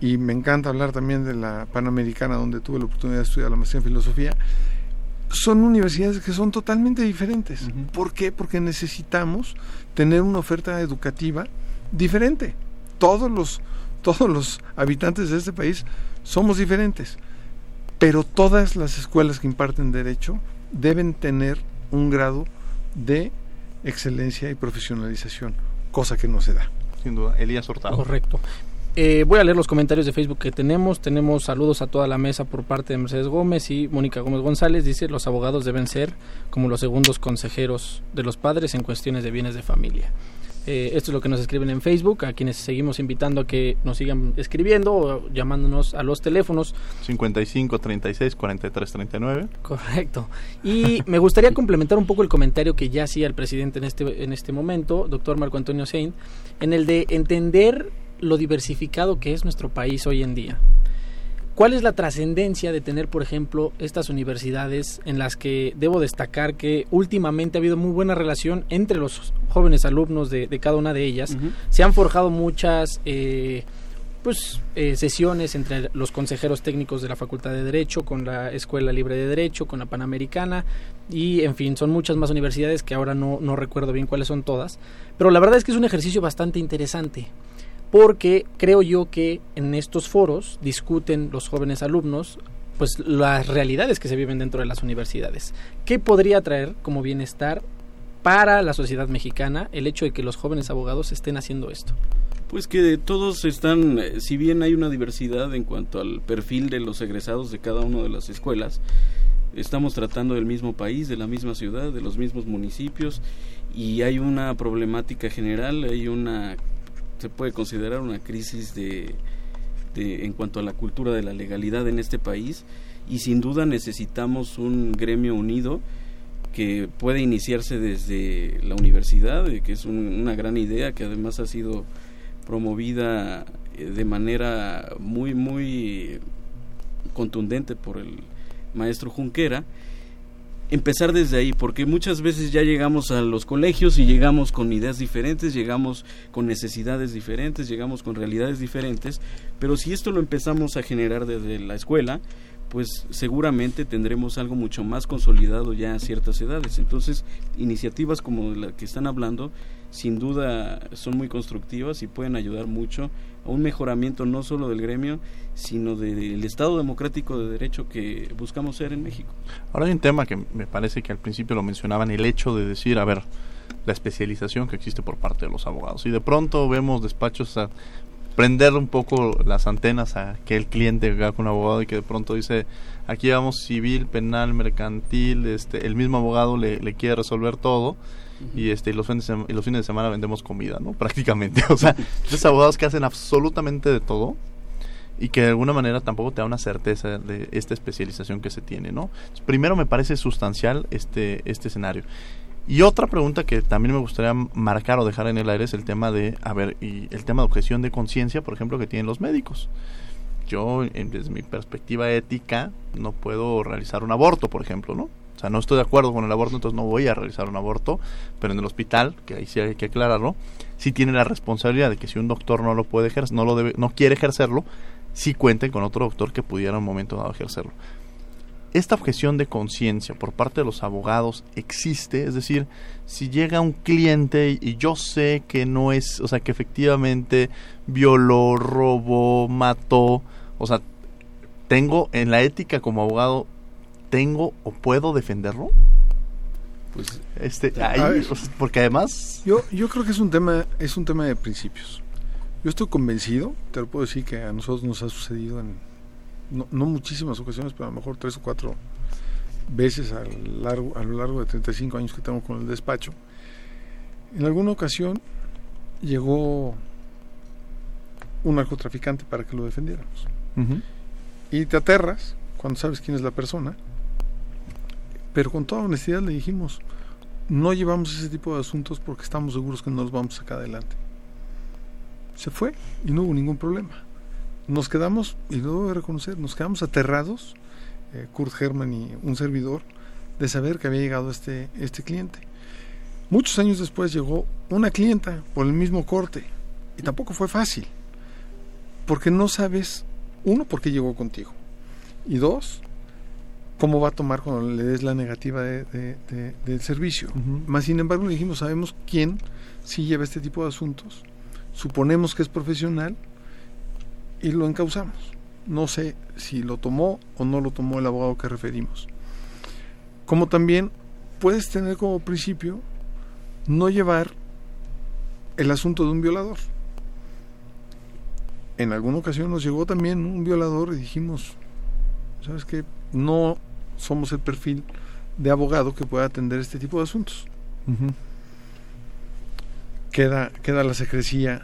S9: y me encanta hablar también de la Panamericana, donde tuve la oportunidad de estudiar la maestría en filosofía. Son universidades que son totalmente diferentes. ¿Por qué? Porque necesitamos tener una oferta educativa diferente. Todos los, todos los habitantes de este país somos diferentes, pero todas las escuelas que imparten derecho deben tener un grado de excelencia y profesionalización, cosa que no se da.
S1: Sin duda, Elías Hurtado.
S2: Correcto. Eh, voy a leer los comentarios de Facebook que tenemos. Tenemos saludos a toda la mesa por parte de Mercedes Gómez y Mónica Gómez González. Dice, los abogados deben ser como los segundos consejeros de los padres en cuestiones de bienes de familia. Eh, esto es lo que nos escriben en Facebook, a quienes seguimos invitando a que nos sigan escribiendo o llamándonos a los teléfonos.
S1: 55 36 43 39.
S2: Correcto. Y me gustaría complementar un poco el comentario que ya hacía el presidente en este, en este momento, doctor Marco Antonio Sein, en el de entender lo diversificado que es nuestro país hoy en día. ¿Cuál es la trascendencia de tener, por ejemplo, estas universidades en las que debo destacar que últimamente ha habido muy buena relación entre los jóvenes alumnos de, cada una de ellas? Se han forjado muchas eh, pues, eh, sesiones entre los consejeros técnicos de la Facultad de Derecho, con la Escuela Libre de Derecho, con la Panamericana y, en fin, son muchas más universidades que ahora no, no recuerdo bien cuáles son todas. Pero la verdad es que es un ejercicio bastante interesante porque creo yo que en estos foros discuten los jóvenes alumnos pues las realidades que se viven dentro de las universidades. ¿Qué podría traer como bienestar para la sociedad mexicana el hecho de que los jóvenes abogados estén haciendo esto?
S10: Pues que todos están, eh, si bien hay una diversidad en cuanto al perfil de los egresados de cada una de las escuelas, estamos tratando del mismo país, de la misma ciudad, de los mismos municipios y hay una problemática general, hay una se puede considerar una crisis de, en cuanto a la cultura de la legalidad en este país y sin duda necesitamos un gremio unido que puede iniciarse desde la universidad, que es una gran idea que además ha sido promovida eh, de manera muy, muy contundente por el maestro Junquera empezar desde ahí, porque muchas veces ya llegamos a los colegios y llegamos con ideas diferentes, llegamos con necesidades diferentes, llegamos con realidades diferentes, pero si esto lo empezamos a generar desde la escuela, pues seguramente tendremos algo mucho más consolidado ya a ciertas edades. Entonces, iniciativas como la que están hablando, sin duda son muy constructivas y pueden ayudar mucho a un mejoramiento no solo del gremio, sino del Estado democrático de derecho que buscamos ser en México.
S1: Ahora hay un tema que me parece que al principio lo mencionaban, el hecho de decir, a ver, la especialización que existe por parte de los abogados. Y de pronto vemos despachos a prender un poco las antenas a que el cliente va con un abogado y que de pronto dice aquí vamos civil, penal, mercantil, este, el mismo abogado le, le quiere resolver todo y este y los fines de, semana vendemos comida, ¿no? [laughs] Prácticamente, o sea, esos abogados que hacen absolutamente de todo y que de alguna manera tampoco te da una certeza de esta especialización que se tiene, ¿no? primero me parece sustancial este este escenario. Y otra pregunta que también me gustaría marcar o dejar en el aire es el tema de, a ver, y el tema de objeción de conciencia, por ejemplo, que tienen los médicos. Yo, desde mi perspectiva ética, no puedo realizar un aborto, por ejemplo, ¿no? Sea, no estoy de acuerdo con el aborto, entonces no voy a realizar un aborto, pero en el hospital, que ahí sí hay que aclararlo, sí tiene la responsabilidad de que si un doctor no lo puede ejercer, no lo debe, no quiere ejercerlo, sí cuenten con otro doctor que pudiera en un momento dado ejercerlo. Esta objeción de conciencia por parte de los abogados existe, es decir, si llega un cliente y yo sé que no es, o sea, que efectivamente violó, robó, mató, o sea, tengo en la ética como abogado, tengo o puedo defenderlo. Pues este, ahí, porque además
S9: yo yo creo que es un tema es un tema de principios. Yo estoy convencido, te lo puedo decir que a nosotros nos ha sucedido en no, muchísimas ocasiones, pero a lo mejor tres o cuatro veces a lo, largo, a lo largo de 35 años que tengo con el despacho. En alguna ocasión llegó un narcotraficante para que lo defendiéramos. Y te aterras cuando sabes quién es la persona, pero con toda honestidad le dijimos, no llevamos ese tipo de asuntos porque estamos seguros que no los vamos a sacar adelante. Se fue y no hubo ningún problema nos quedamos, y lo debo reconocer, nos quedamos aterrados, eh, Kurt Herman y un servidor, de saber que había llegado este, este cliente. Muchos años después llegó una clienta por el mismo corte, y tampoco fue fácil, porque no sabes, uno, por qué llegó contigo, y dos, cómo va a tomar cuando le des la negativa de, del servicio. Más sin embargo, le dijimos, sabemos quién sí lleva este tipo de asuntos, suponemos que es profesional, y lo encausamos. No sé si lo tomó o no lo tomó el abogado que referimos. Como también puedes tener como principio no llevar el asunto de un violador. En alguna ocasión nos llegó también un violador y dijimos, ¿sabes qué? No somos el perfil de abogado que pueda atender este tipo de asuntos. queda, queda la secrecía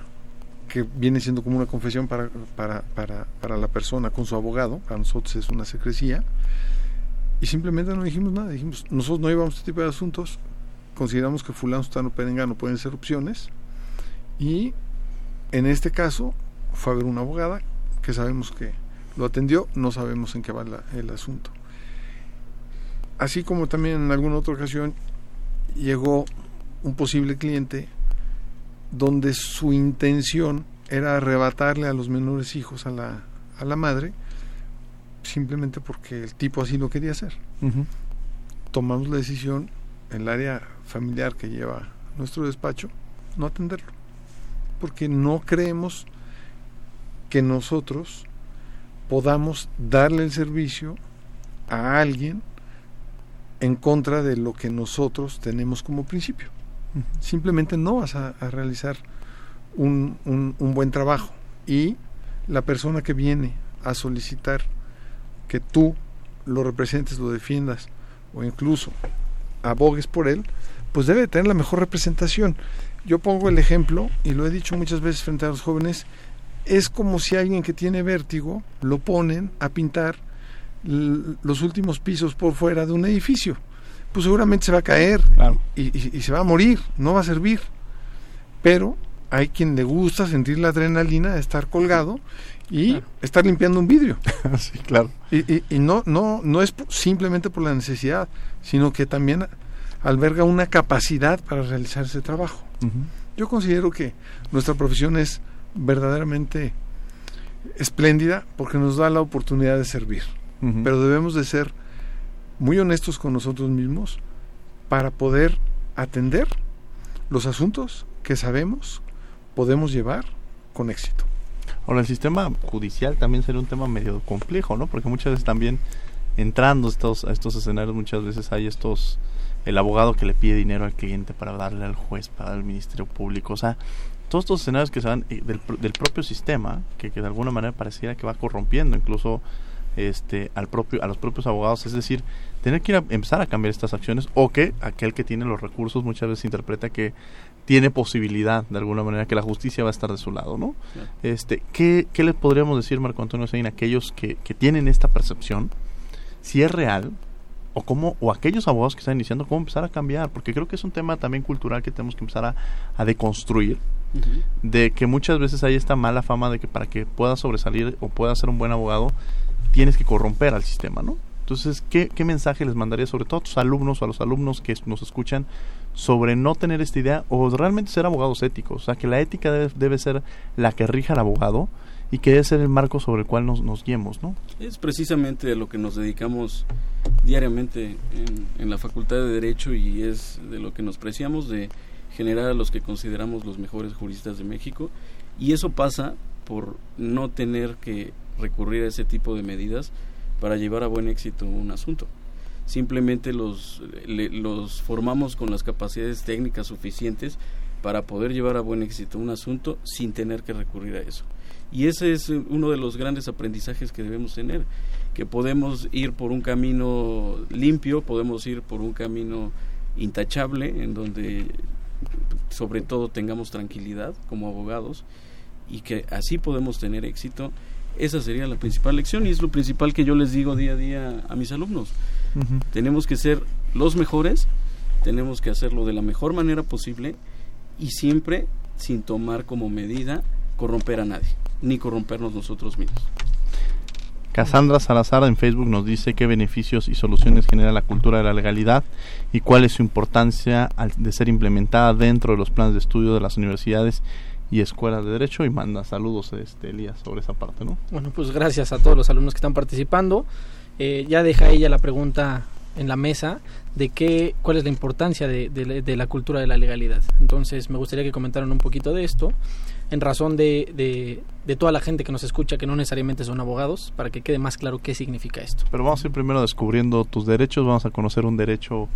S9: que viene siendo como una confesión para, para, para, para, la persona con su abogado, para nosotros es una secrecía, y simplemente no dijimos nada, dijimos, nosotros no llevamos este tipo de asuntos, consideramos que fulano, sutano, perengano pueden ser opciones, y en este caso fue a ver una abogada que sabemos que lo atendió, no sabemos en qué va el asunto. Así como también en alguna otra ocasión llegó un posible cliente donde su intención era arrebatarle a los menores hijos a la, a la madre, simplemente porque el tipo así lo quería hacer. Tomamos la decisión en el área familiar que lleva nuestro despacho, no atenderlo, porque no creemos que nosotros podamos darle el servicio a alguien en contra de lo que nosotros tenemos como principio simplemente no vas a, realizar un, un, buen trabajo. Y la persona que viene a solicitar que tú lo representes, lo defiendas o incluso abogues por él, pues debe tener la mejor representación. Yo pongo el ejemplo, y lo he dicho muchas veces frente a los jóvenes, es como si alguien que tiene vértigo lo ponen a pintar los últimos pisos por fuera de un edificio pues seguramente se va a caer y, se va a morir, no va a servir. Pero hay quien le gusta sentir la adrenalina de estar colgado y estar limpiando un vidrio. [laughs]
S1: sí, claro.
S9: Y, y, no, no, no es simplemente por la necesidad, sino que también alberga una capacidad para realizar ese trabajo. Yo considero que nuestra profesión es verdaderamente espléndida porque nos da la oportunidad de servir. Pero debemos de ser muy honestos con nosotros mismos para poder atender los asuntos que sabemos podemos llevar con éxito.
S1: Ahora, el sistema judicial también sería un tema medio complejo, ¿no? Porque muchas veces también entrando estos, a estos escenarios, muchas veces hay estos, el abogado que le pide dinero al cliente para darle al juez, para al Ministerio Público, o sea, todos estos escenarios que se dan eh, del, del propio sistema, que, que, de alguna manera pareciera que va corrompiendo incluso este al propio a los propios abogados, es decir, tener que ir a, empezar a cambiar estas acciones o que aquel que tiene los recursos muchas veces interpreta que tiene posibilidad de alguna manera que la justicia va a estar de su lado, ¿no? Este, ¿qué, ¿qué le podríamos decir, Marco Antonio Sein, a aquellos que, que tienen esta percepción? Si es real, o cómo, o aquellos abogados que están iniciando, cómo empezar a cambiar, porque creo que es un tema también cultural que tenemos que empezar a, a deconstruir, uh -huh. de que muchas veces hay esta mala fama de que para que puedas sobresalir o puedas ser un buen abogado, tienes que corromper al sistema, ¿no? Entonces, ¿qué, ¿qué, mensaje les mandaría sobre todo a tus alumnos o a los alumnos que nos escuchan sobre no tener esta idea o realmente ser abogados éticos? O sea, que la ética debe, debe ser la que rija al abogado y que debe ser el marco sobre el cual nos, guiemos, ¿no?
S10: Es precisamente lo que nos dedicamos diariamente en, en, la Facultad de Derecho y es de lo que nos preciamos de generar a los que consideramos los mejores juristas de México y eso pasa por no tener que recurrir a ese tipo de medidas para llevar a buen éxito un asunto. Simplemente los, le, los formamos con las capacidades técnicas suficientes para poder llevar a buen éxito un asunto sin tener que recurrir a eso. Y ese es uno de los grandes aprendizajes que debemos tener, que podemos ir por un camino limpio, podemos ir por un camino intachable, en donde sobre todo tengamos tranquilidad como abogados y que así podemos tener éxito esa sería la principal lección y es lo principal que yo les digo día a día a mis alumnos. Uh -huh. Tenemos que ser los mejores, tenemos que hacerlo de la mejor manera posible y siempre sin tomar como medida corromper a nadie, ni corrompernos nosotros mismos.
S1: Cassandra Salazar en Facebook nos dice qué beneficios y soluciones genera la cultura de la legalidad y cuál es su importancia de ser implementada dentro de los planes de estudio de las universidades y escuelas de derecho y manda saludos este Elías sobre esa parte no
S2: bueno pues gracias a todos los alumnos que están participando. Eh, ya deja ella la pregunta en la mesa de qué cuál es la importancia de, de, de, la cultura de la legalidad. Entonces me gustaría que comentaran un poquito de esto en razón de, de, de, toda la gente que nos escucha que no necesariamente son abogados, para que quede más claro qué significa esto.
S1: Pero vamos a ir primero descubriendo tus derechos, vamos a conocer un derecho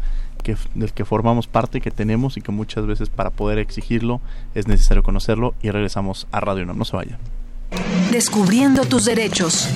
S1: que, del que formamos parte, que tenemos y que muchas veces para poder exigirlo es necesario conocerlo y regresamos a Radio UNAM, no se vayan.
S12: Descubriendo tus derechos.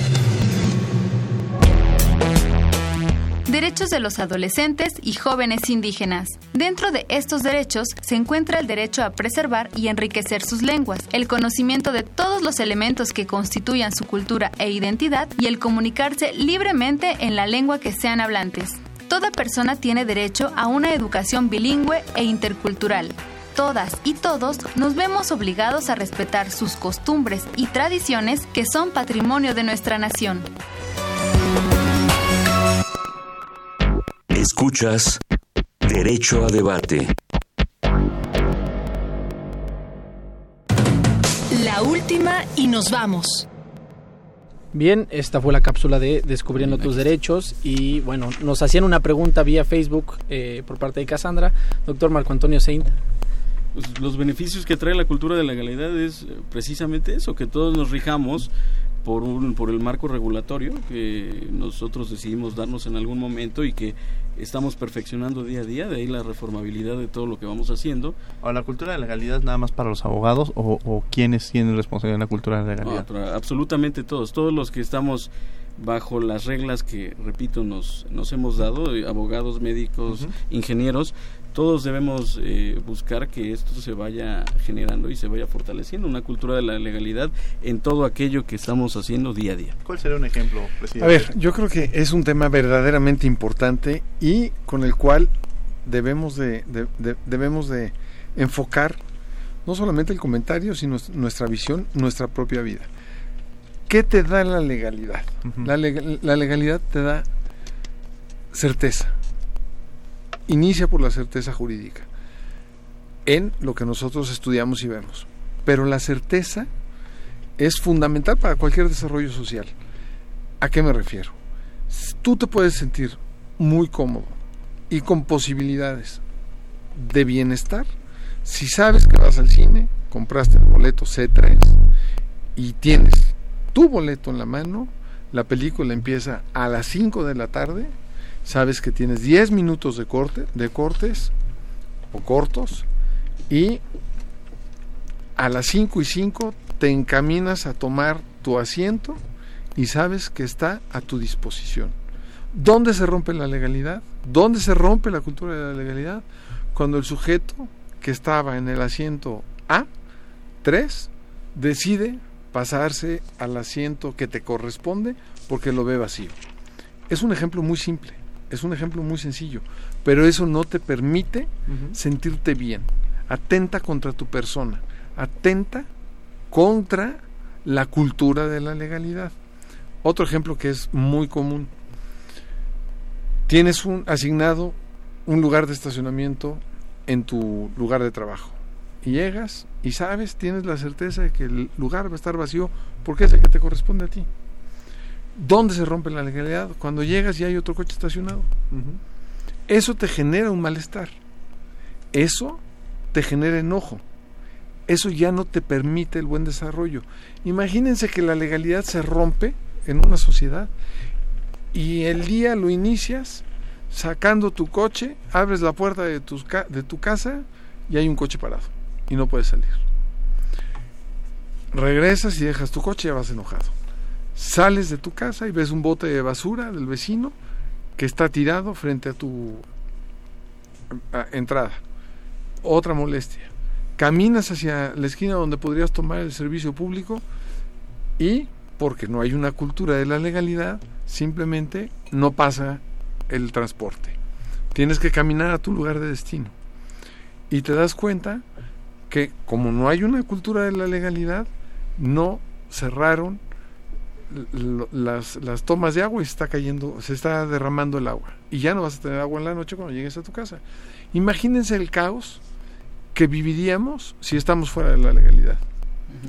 S11: Derechos de los adolescentes y jóvenes indígenas. Dentro de estos derechos se encuentra el derecho a preservar y enriquecer sus lenguas, el conocimiento de todos los elementos que constituyan su cultura e identidad y el comunicarse libremente en la lengua que sean hablantes. Toda persona tiene derecho a una educación bilingüe e intercultural. Todas y todos nos vemos obligados a respetar sus costumbres y tradiciones que son patrimonio de nuestra nación.
S8: Escuchas Derecho a Debate.
S12: La última y nos vamos.
S2: Bien, esta fue la cápsula de Descubriendo tus derechos y bueno, nos hacían una pregunta vía Facebook eh, por parte de Cassandra, doctor Marco Antonio Saint.
S10: Pues los beneficios que trae la cultura de la legalidad es precisamente eso, que todos nos rijamos por, un, por el marco regulatorio que nosotros decidimos darnos en algún momento y que estamos perfeccionando día a día, de ahí la reformabilidad de todo lo que vamos haciendo.
S1: ¿O la cultura de legalidad nada más para los abogados o, o quiénes tienen responsabilidad en la cultura de legalidad?
S10: Absolutamente todos, todos los que estamos bajo las reglas que, repito, nos, nos hemos dado, abogados, médicos, uh -huh. ingenieros, todos debemos eh, buscar que esto se vaya generando y se vaya fortaleciendo, una cultura de la legalidad en todo aquello que estamos haciendo día a día.
S1: ¿Cuál sería un ejemplo, presidente?
S9: A ver, yo creo que es un tema verdaderamente importante y con el cual debemos de, de, de debemos de enfocar no solamente el comentario, sino nuestra visión, nuestra propia vida. ¿Qué te da la legalidad? la, la legalidad te da certeza. Inicia por la certeza jurídica en lo que nosotros estudiamos y vemos. Pero la certeza es fundamental para cualquier desarrollo social. ¿A qué me refiero? Tú te puedes sentir muy cómodo y con posibilidades de bienestar si sabes que vas al cine, compraste el boleto C3 y tienes tu boleto en la mano, la película empieza a las 5 de la tarde, sabes que tienes 10 minutos de corte, de cortes o cortos y a las 5 y 5 te encaminas a tomar tu asiento y sabes que está a tu disposición. ¿Dónde se rompe la legalidad? ¿Dónde se rompe la cultura de la legalidad? Cuando el sujeto que estaba en el asiento A3 decide pasarse al asiento que te corresponde porque lo ve vacío. Es un ejemplo muy simple, es un ejemplo muy sencillo, pero eso no te permite sentirte bien. Atenta contra tu persona, atenta contra la cultura de la legalidad. Otro ejemplo que es muy común. Tienes un asignado un lugar de estacionamiento en tu lugar de trabajo. Y llegas y sabes, tienes la certeza de que el lugar va a estar vacío porque es el que te corresponde a ti. ¿Dónde se rompe la legalidad? Cuando llegas y hay otro coche estacionado. Eso te genera un malestar. Eso te genera enojo eso ya no te permite el buen desarrollo. Imagínense que la legalidad se rompe en una sociedad y el día lo inicias sacando tu coche, abres la puerta de, de tu casa y hay un coche parado y no puedes salir. Regresas y dejas tu coche y ya vas enojado. Sales de tu casa y ves un bote de basura del vecino que está tirado frente a tu entrada. Otra molestia caminas hacia la esquina donde podrías tomar el servicio público y porque no hay una cultura de la legalidad, simplemente no pasa el transporte. Tienes que caminar a tu lugar de destino. Y te das cuenta que como no hay una cultura de la legalidad, no cerraron las, las tomas de agua y se está cayendo, se está derramando el agua. Y ya no vas a tener agua en la noche cuando llegues a tu casa. Imagínense el caos que viviríamos si estamos fuera de la legalidad.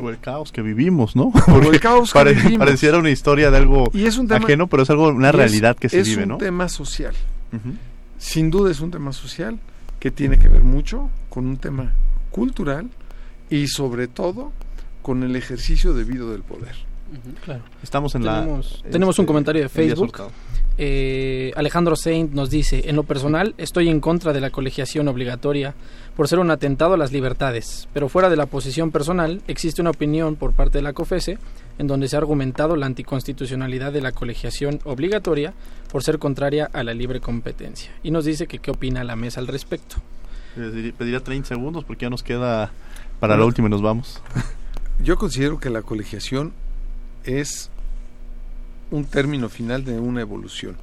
S1: O el caos que vivimos, ¿no? [laughs]
S9: O el caos que vivimos.
S1: Pareciera una historia de algo y es un tema, ajeno, pero es algo, una realidad que se vive, ¿no?
S9: Es un tema social. Sin duda es un tema social que tiene que ver mucho con un tema cultural y sobre todo con el ejercicio debido del poder.
S2: Claro.
S1: Estamos en
S2: tenemos, la... Tenemos un este, comentario de Facebook. Eh, Alejandro Saint nos dice, en lo personal estoy en contra de la colegiación obligatoria por ser un atentado a las libertades, pero fuera de la posición personal existe una opinión por parte de la COFESE en donde se ha argumentado la anticonstitucionalidad de la colegiación obligatoria por ser contraria a la libre competencia. Y nos dice que qué opina la mesa al respecto.
S1: Pediría 30 segundos porque ya nos queda para la última y nos vamos.
S9: Yo considero que la colegiación es un término final de una evolución.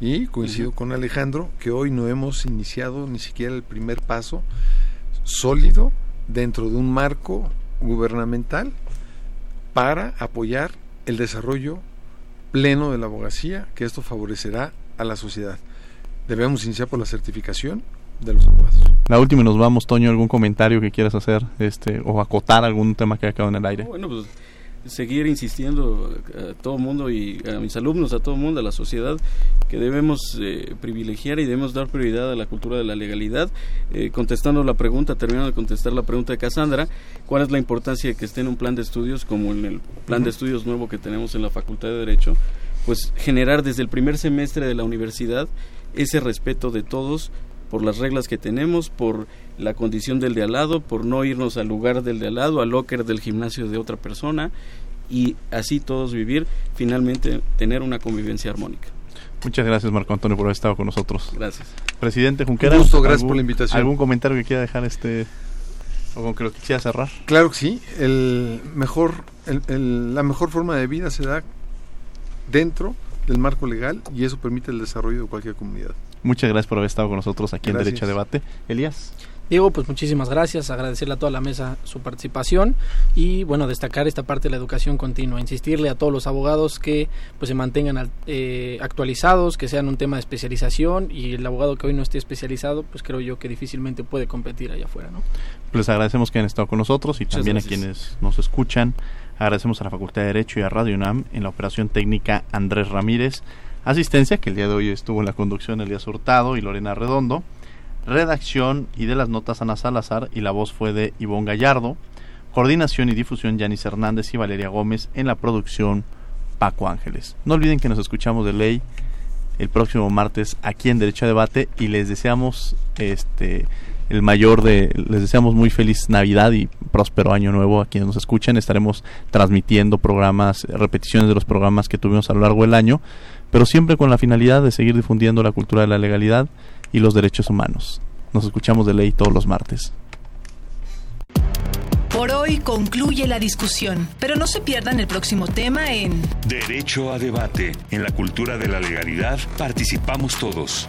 S9: Y coincido con Alejandro que hoy no hemos iniciado ni siquiera el primer paso sólido dentro de un marco gubernamental para apoyar el desarrollo pleno de la abogacía, que esto favorecerá a la sociedad. Debemos iniciar por la certificación de los abogados.
S1: La última nos vamos, Toño, algún comentario que quieras hacer este o acotar algún tema que ha quedado en el aire.
S10: Bueno, pues seguir insistiendo a todo mundo y a mis alumnos, a todo mundo, a la sociedad, que debemos eh, privilegiar y debemos dar prioridad a la cultura de la legalidad. Eh, contestando la pregunta, terminando de contestar la pregunta de Cassandra, ¿cuál es la importancia de que esté en un plan de estudios como en el plan de estudios nuevo que tenemos en la Facultad de Derecho? Pues generar desde el primer semestre de la universidad ese respeto de todos por las reglas que tenemos, por la condición del de al lado, por no irnos al lugar del de al lado, al locker del gimnasio de otra persona y así todos vivir, finalmente tener una convivencia armónica.
S1: Muchas gracias Marco Antonio por haber estado con nosotros.
S10: Gracias.
S1: Presidente Junqueras.
S9: gusto, gracias por la invitación.
S1: ¿Algún comentario que quiera dejar este o con que lo quisiera cerrar?
S9: Claro que sí. El mejor, el, la mejor forma de vida se da dentro del marco legal y eso permite el desarrollo de cualquier comunidad.
S1: Muchas gracias por haber estado con nosotros aquí en Derecho a Debate. Elías.
S2: Diego, pues muchísimas gracias, agradecerle a toda la mesa su participación y bueno, destacar esta parte de la educación continua, insistirle a todos los abogados que pues se mantengan eh, actualizados, que sean un tema de especialización y el abogado que hoy no esté especializado, pues creo yo que difícilmente puede competir allá afuera, ¿no?
S1: Les agradecemos que han estado con nosotros y también a quienes nos escuchan. Agradecemos a la Facultad de Derecho y a Radio UNAM en la operación técnica Andrés Ramírez, asistencia que el día de hoy estuvo en la conducción Elías Hurtado y Lorena Redondo redacción y de las notas Ana Salazar y la voz fue de Ivonne Gallardo, coordinación y difusión Yanis Hernández y Valeria Gómez, en la producción Paco Ángeles. No olviden que nos escuchamos de ley el próximo martes aquí en Derecho a Debate y les deseamos este el mayor de les deseamos muy feliz Navidad y próspero año nuevo a quienes nos escuchan. Estaremos transmitiendo programas, repeticiones de los programas que tuvimos a lo largo del año, pero siempre con la finalidad de seguir difundiendo la cultura de la legalidad y los derechos humanos. Nos escuchamos de ley todos los martes.
S12: Por hoy concluye la discusión, pero no se pierdan el próximo tema en
S8: Derecho a debate. En la cultura de la legalidad participamos todos.